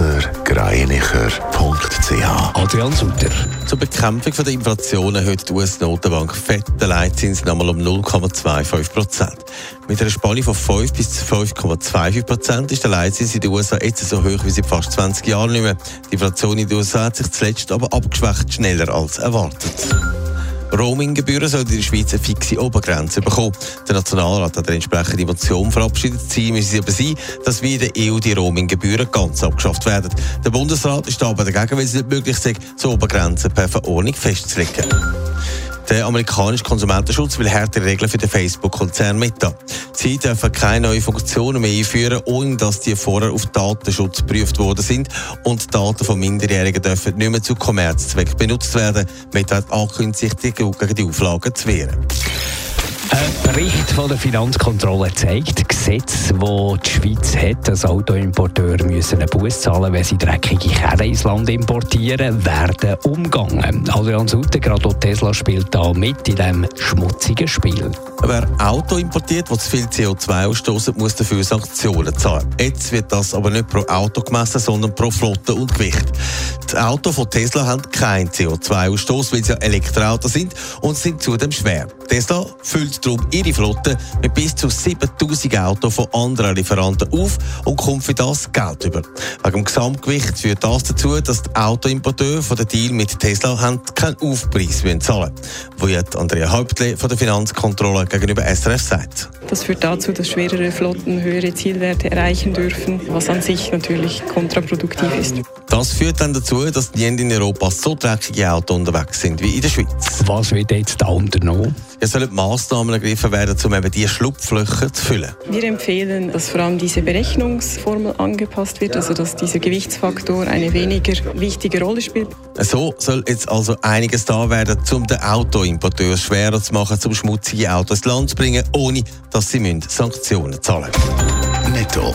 blasergreinicher.ch Adrian Sutter. Zur Bekämpfung der Inflation erhöht die US-Notenbank FED den Leitzins nochmal um 0,25 Prozent. Mit einer Spanne von 5 bis 5,25 Prozent ist der Leitzins in den USA jetzt so hoch wie seit fast 20 Jahren nicht mehr. Die Inflation in den USA hat sich zuletzt aber abgeschwächt, schneller als erwartet. Roaminggebühren sollen in der Schweiz eine fixe Obergrenze bekommen. Der Nationalrat hat eine entsprechende Motion verabschiedet. Ziel müsse aber sein, dass wie in der EU die Roaminggebühren ganz abgeschafft werden. Der Bundesrat ist aber dagegen, weil es nicht möglich ist, so Obergrenzen per Verordnung festzulegen. Der amerikanische Konsumentenschutz will härtere Regeln für den Facebook-Konzern Meta. Sie dürfen keine neuen Funktionen mehr einführen, ohne dass die vorher auf Datenschutz geprüft worden sind. Und Daten von Minderjährigen dürfen nicht mehr zu Kommerzzweck benutzt werden. Meta hat angekündigt, sich gegen die Auflagen zu wehren. Ein Bericht von der Finanzkontrolle zeigt, Gesetze, die die Schweiz hat, dass Autoimporteure müssen einen Bus zahlen, wenn sie dreckige Kerne ins Land importieren, werden umgangen. Adrian Sutter, gerade Tesla spielt da mit in diesem schmutzigen Spiel. Wer Auto importiert, das zu viel CO2 ausstoßen, muss dafür Sanktionen zahlen. Jetzt wird das aber nicht pro Auto gemessen, sondern pro Flotte und Gewicht. Die Autos von Tesla haben keinen CO2-Ausstoß, weil sie ja Elektroautos sind und sind zudem schwer. Tesla füllt darum ihre Flotte mit bis zu 7000 Autos von anderen Lieferanten auf und kommt für das Geld über. Wegen dem Gesamtgewicht führt das dazu, dass die Autoimporteure von der Deal mit Tesla haben keinen Aufpreis zahlen Wo jetzt Andrea Häuptle von der Finanzkontrolle gegenüber SRF sagt. Das führt dazu, dass schwerere Flotten höhere Zielwerte erreichen dürfen, was an sich natürlich kontraproduktiv ist. Das führt dann dazu, dass nie in Europa so dreckige Autos unterwegs sind wie in der Schweiz. Was wird jetzt da unternommen? Es sollen Massnahmen ergriffen werden, um eben diese Schlupflöcher zu füllen. Wir empfehlen, dass vor allem diese Berechnungsformel angepasst wird, also dass dieser Gewichtsfaktor eine weniger wichtige Rolle spielt. So soll jetzt also einiges da werden, um den Autoimporteur schwerer zu machen, zum schmutzige Autos ins Land zu bringen, ohne dass sie Sanktionen zahlen müssen. Netto,